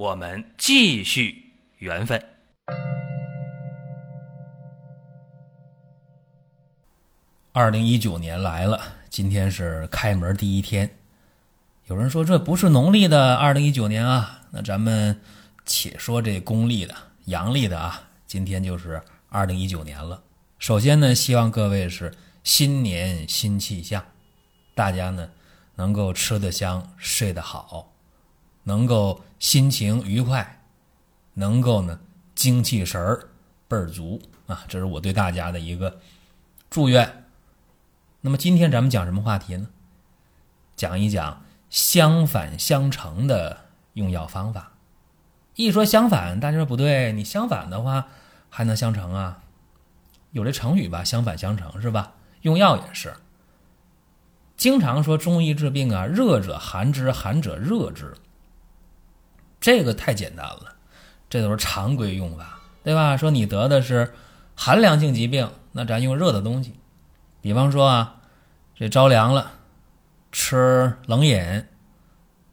我们继续缘分。二零一九年来了，今天是开门第一天。有人说这不是农历的二零一九年啊，那咱们且说这公历的、阳历的啊。今天就是二零一九年了。首先呢，希望各位是新年新气象，大家呢能够吃得香、睡得好，能够心情愉快，能够呢精气神儿倍儿足啊！这是我对大家的一个祝愿。那么今天咱们讲什么话题呢？讲一讲相反相成的用药方法。一说相反，大家说不对，你相反的话还能相成啊？有这成语吧，相反相成是吧？用药也是。经常说中医治病啊，热者寒之，寒者热之。这个太简单了，这都是常规用法，对吧？说你得的是寒凉性疾病，那咱用热的东西。比方说啊，这着凉了，吃冷饮，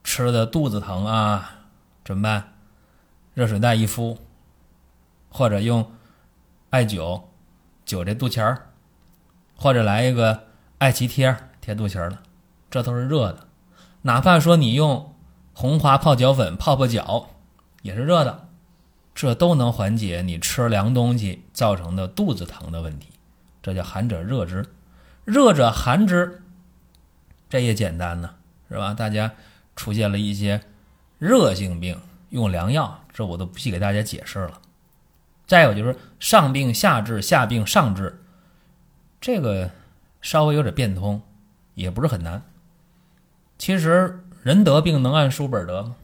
吃的肚子疼啊，怎么办？热水袋一敷，或者用艾灸灸这肚脐儿，或者来一个艾脐贴贴肚脐儿了，这都是热的。哪怕说你用红花泡脚粉泡泡脚，也是热的，这都能缓解你吃凉东西造成的肚子疼的问题。这叫寒者热之。热者寒之，这也简单呢，是吧？大家出现了一些热性病，用凉药，这我都不细给大家解释了。再有就是上病下治，下病上治，这个稍微有点变通，也不是很难。其实人得病能按书本得吗？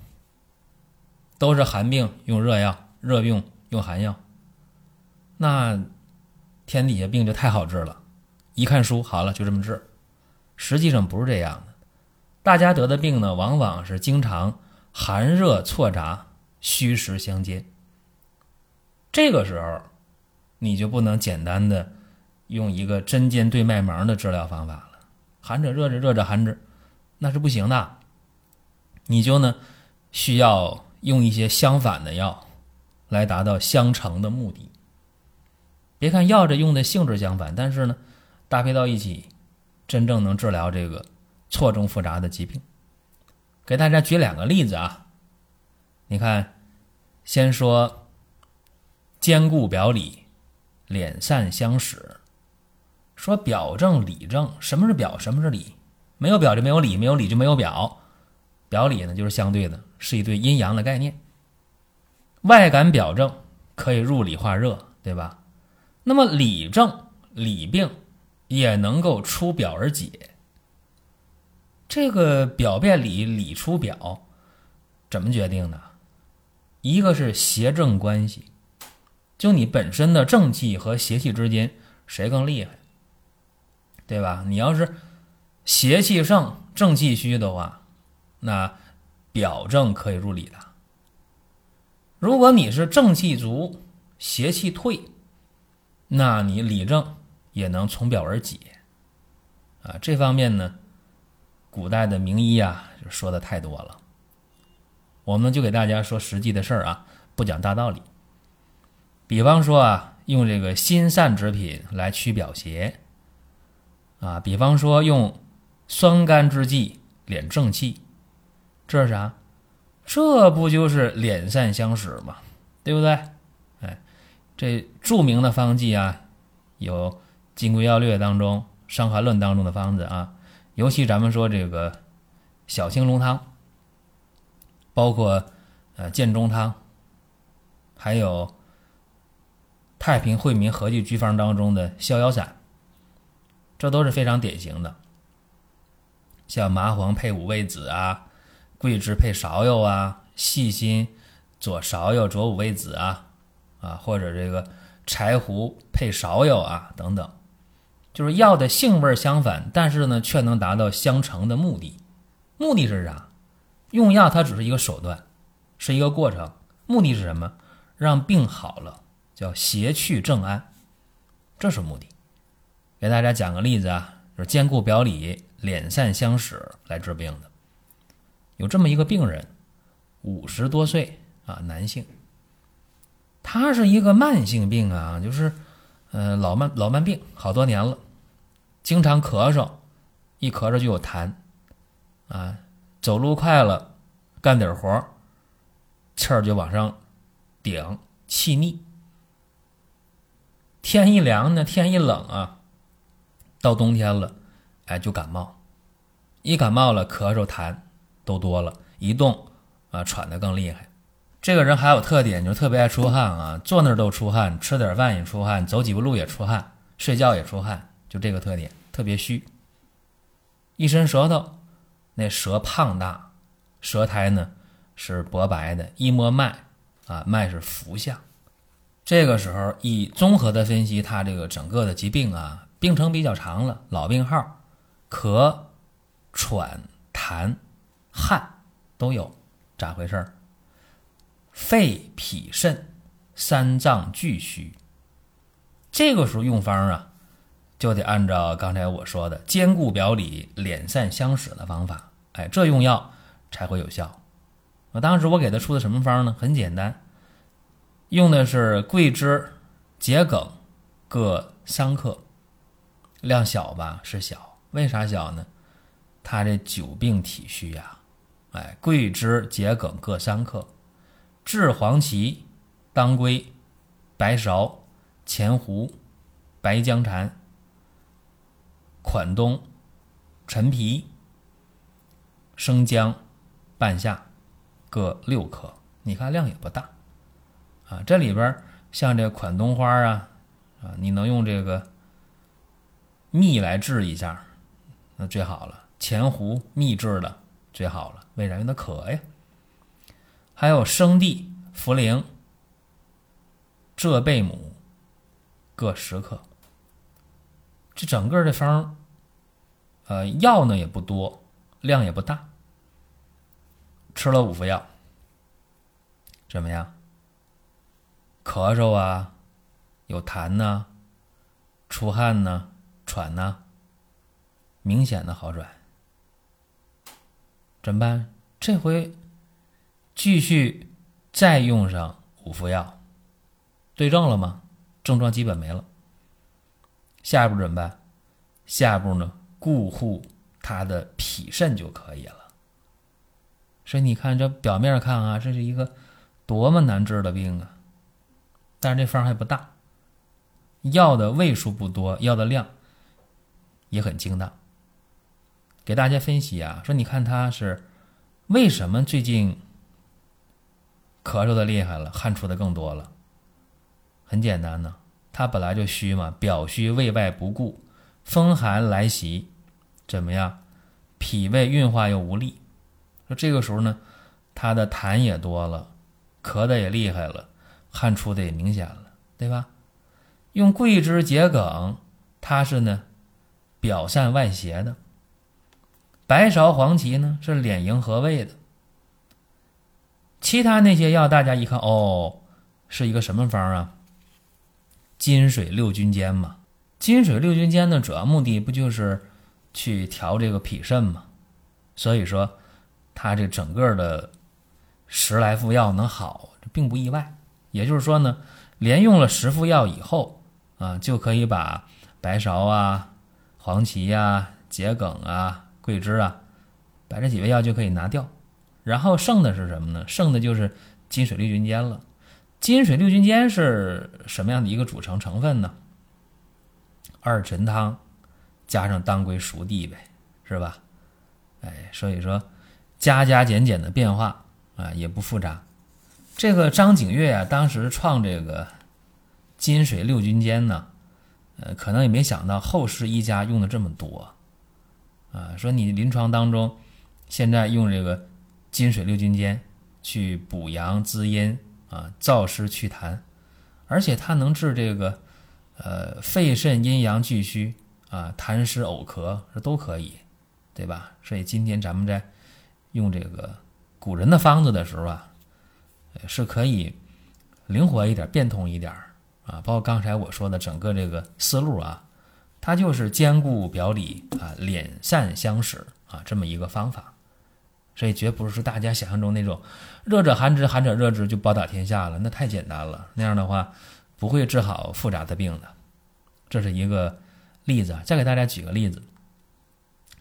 都是寒病用热药，热病用寒药，那天底下病就太好治了。一看书好了，就这么治，实际上不是这样的。大家得的病呢，往往是经常寒热错杂、虚实相间。这个时候，你就不能简单的用一个针尖对麦芒的治疗方法了。寒者热之，热者寒之，那是不行的。你就呢，需要用一些相反的药，来达到相成的目的。别看药这用的性质相反，但是呢。搭配到一起，真正能治疗这个错综复杂的疾病。给大家举两个例子啊，你看，先说兼顾表里，敛散相使。说表证里证，什么是表？什么是里？没有表就没有里，没有里就没有表。表里呢，就是相对的，是一对阴阳的概念。外感表证可以入里化热，对吧？那么里证里病。也能够出表而解。这个表变里，里出表，怎么决定的？一个是邪正关系，就你本身的正气和邪气之间谁更厉害，对吧？你要是邪气盛，正气虚的话，那表证可以入里的。如果你是正气足，邪气退，那你里正。也能从表而解，啊，这方面呢，古代的名医啊就说的太多了。我们就给大家说实际的事儿啊，不讲大道理。比方说啊，用这个心散之品来驱表邪，啊，比方说用酸甘之剂敛正气，这是啥？这不就是敛散相使吗？对不对？哎，这著名的方剂啊，有。《金匮要略》当中，《伤寒论》当中的方子啊，尤其咱们说这个小青龙汤，包括呃建中汤，还有太平惠民合剂居方当中的逍遥散，这都是非常典型的。像麻黄配五味子啊，桂枝配芍药啊，细辛、佐芍药佐五味子啊，啊，或者这个柴胡配芍药啊等等，就是药的性味相反，但是呢却能达到相成的目的。目的是啥？用药它只是一个手段，是一个过程。目的是什么？让病好了，叫邪去正安，这是目的。给大家讲个例子啊，就是兼顾表里、敛散相使来治病的。有这么一个病人，五十多岁啊，男性。他是一个慢性病啊，就是呃老慢老慢病，好多年了，经常咳嗽，一咳嗽就有痰，啊，走路快了，干点活气儿就往上顶，气逆。天一凉呢，天一冷啊，到冬天了，哎，就感冒，一感冒了，咳嗽痰。都多了，一动啊喘得更厉害。这个人还有特点，就特别爱出汗啊，坐那儿都出汗，吃点饭也出汗，走几步路也出汗，睡觉也出汗，就这个特点，特别虚。一伸舌头，那舌胖大，舌苔呢是薄白的，一摸脉啊，脉是浮象。这个时候一综合的分析他这个整个的疾病啊，病程比较长了，老病号，咳、喘、痰。汗都有，咋回事儿？肺、脾、肾三脏俱虚。这个时候用方啊，就得按照刚才我说的兼顾表里、敛散相使的方法，哎，这用药才会有效。我当时我给他出的什么方呢？很简单，用的是桂枝、桔梗各三克，量小吧？是小，为啥小呢？他这久病体虚呀。哎，桂枝、桔梗各三克，炙黄芪、当归、白芍、前胡、白姜蝉、款冬、陈皮、生姜、半夏各六克。你看量也不大啊。这里边像这款冬花啊啊，你能用这个蜜来制一下，那最好了。前胡秘制的最好了。为啥？因为它渴呀。还有生地、茯苓、浙贝母各十克。这整个的方，呃，药呢也不多，量也不大。吃了五副药，怎么样？咳嗽啊，有痰呐，出汗呐，喘呐，明显的好转。怎么办？这回继续再用上五副药，对症了吗？症状基本没了。下一步怎么办？下一步呢？固护他的脾肾就可以了。所以你看，这表面看啊，这是一个多么难治的病啊！但是这方还不大，药的位数不多，药的量也很精当。给大家分析啊，说你看他是为什么最近咳嗽的厉害了，汗出的更多了？很简单呢，他本来就虚嘛，表虚胃外不顾，风寒来袭，怎么样？脾胃运化又无力，说这个时候呢，他的痰也多了，咳的也厉害了，汗出的也明显了，对吧？用桂枝、桔梗，它是呢表散外邪的。白芍、黄芪呢是敛营和胃的，其他那些药大家一看哦，是一个什么方啊？金水六君煎嘛。金水六君煎的主要目的不就是去调这个脾肾嘛？所以说，它这整个的十来副药能好，这并不意外。也就是说呢，连用了十副药以后啊，就可以把白芍啊、黄芪呀、桔梗啊。桂枝啊，把这几味药就可以拿掉，然后剩的是什么呢？剩的就是金水六君煎了。金水六君煎是什么样的一个组成成分呢？二陈汤加上当归熟地呗，是吧？哎，所以说加加减减的变化啊也不复杂。这个张景岳啊，当时创这个金水六君煎呢，呃，可能也没想到后世医家用的这么多。啊，说你临床当中现在用这个金水六君煎，去补阳滋阴啊，燥湿祛痰，而且它能治这个呃肺肾阴阳俱虚啊，痰湿呕咳这都可以，对吧？所以今天咱们在用这个古人的方子的时候啊，是可以灵活一点、变通一点啊，包括刚才我说的整个这个思路啊，它就是兼顾表里啊，敛散相使啊，这么一个方法。所以绝不是大家想象中那种热者寒之，寒者热之就包打天下了，那太简单了。那样的话不会治好复杂的病的。这是一个例子啊，再给大家举个例子，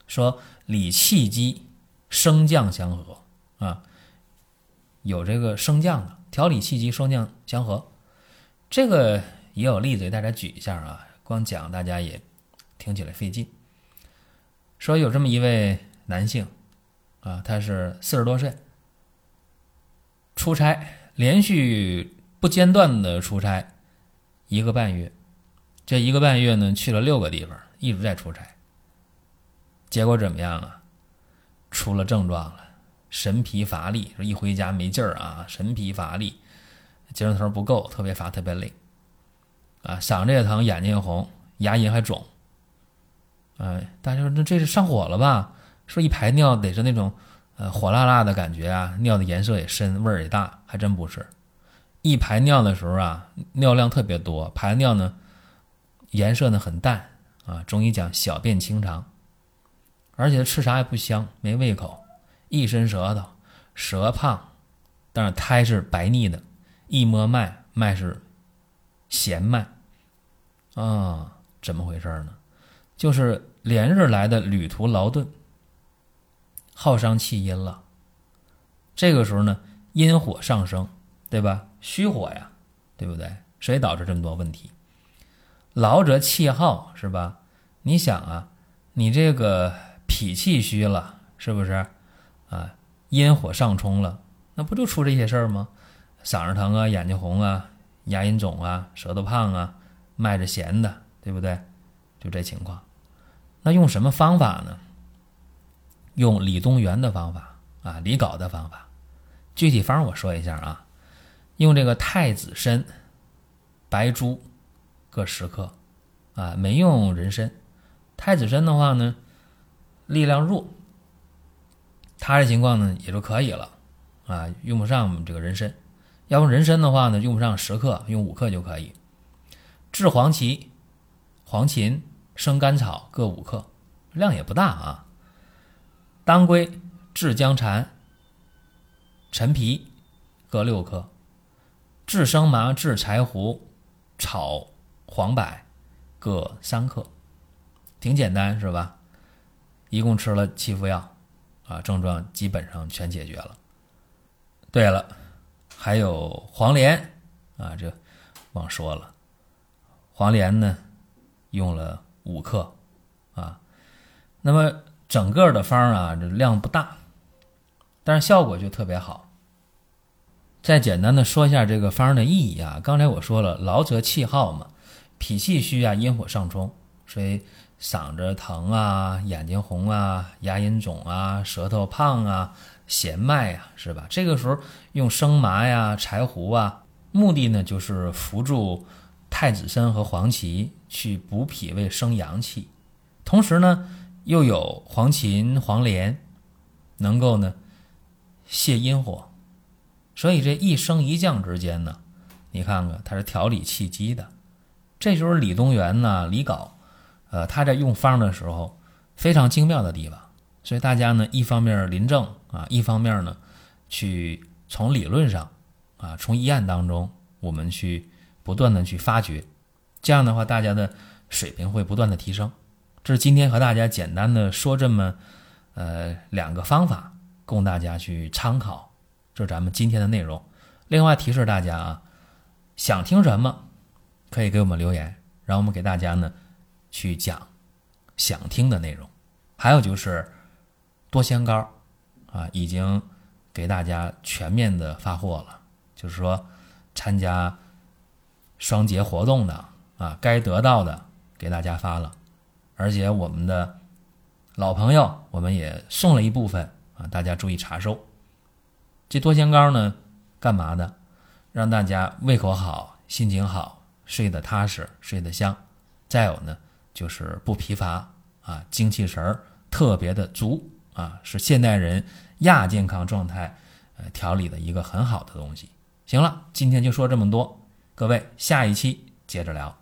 说理气机升降相合啊，有这个升降的调理气机升降相合，这个也有例子给大家举一下啊，光讲大家也听起来费劲。说有这么一位男性。啊，他是四十多岁，出差连续不间断的出差一个半月，这一个半月呢去了六个地方，一直在出差。结果怎么样啊？出了症状了，神疲乏力，说一回家没劲儿啊，神疲乏力，精神头不够，特别乏，特别累，啊，嗓子也疼，眼睛也红，牙龈还肿。哎，大家说那这是上火了吧？说一排尿得是那种，呃，火辣辣的感觉啊，尿的颜色也深，味儿也大，还真不是。一排尿的时候啊，尿量特别多，排尿呢，颜色呢很淡啊。中医讲小便清长，而且吃啥也不香，没胃口，一伸舌头，舌胖，但是苔是白腻的，一摸脉，脉是弦脉，啊，怎么回事呢？就是连日来的旅途劳顿。耗伤气阴了，这个时候呢，阴火上升，对吧？虚火呀，对不对？谁导致这么多问题？劳则气耗，是吧？你想啊，你这个脾气虚了，是不是？啊，阴火上冲了，那不就出这些事儿吗？嗓子疼啊，眼睛红啊，牙龈肿啊，舌头胖啊，脉着弦的，对不对？就这情况，那用什么方法呢？用李东垣的方法啊，李皋的方法，具体方我说一下啊，用这个太子参、白术各十克，啊，没用人参。太子参的话呢，力量弱，他这情况呢也就可以了，啊，用不上这个人参。要用人参的话呢，用不上十克，用五克就可以。炙黄芪、黄芩、生甘草各五克，量也不大啊。当归、炙姜蝉、陈皮各六克，炙生麻、炙柴胡、炒黄柏各三克，挺简单是吧？一共吃了七副药，啊，症状基本上全解决了。对了，还有黄连啊，这忘说了，黄连呢用了五克啊，那么。整个的方啊，这量不大，但是效果就特别好。再简单的说一下这个方的意义啊，刚才我说了，劳则气耗嘛，脾气虚啊，阴火上冲，所以嗓子疼啊，眼睛红啊，牙龈肿啊，舌头胖啊，弦脉啊，是吧？这个时候用生麻呀、柴胡啊，目的呢就是扶助太子参和黄芪去补脾胃、生阳气，同时呢。又有黄芩、黄连，能够呢泻阴火，所以这一升一降之间呢，你看看它是调理气机的。这就是李东垣呢、李皋，呃，他在用方的时候非常精妙的地方。所以大家呢，一方面临证啊，一方面呢，去从理论上啊，从医案当中，我们去不断的去发掘，这样的话，大家的水平会不断的提升。这是今天和大家简单的说这么，呃，两个方法供大家去参考。这是咱们今天的内容。另外提示大家啊，想听什么可以给我们留言，让我们给大家呢去讲想听的内容。还有就是多香膏啊，已经给大家全面的发货了。就是说参加双节活动的啊，该得到的给大家发了。而且我们的老朋友，我们也送了一部分啊，大家注意查收。这多香膏呢，干嘛的？让大家胃口好，心情好，睡得踏实，睡得香。再有呢，就是不疲乏啊，精气神儿特别的足啊，是现代人亚健康状态呃调理的一个很好的东西。行了，今天就说这么多，各位下一期接着聊。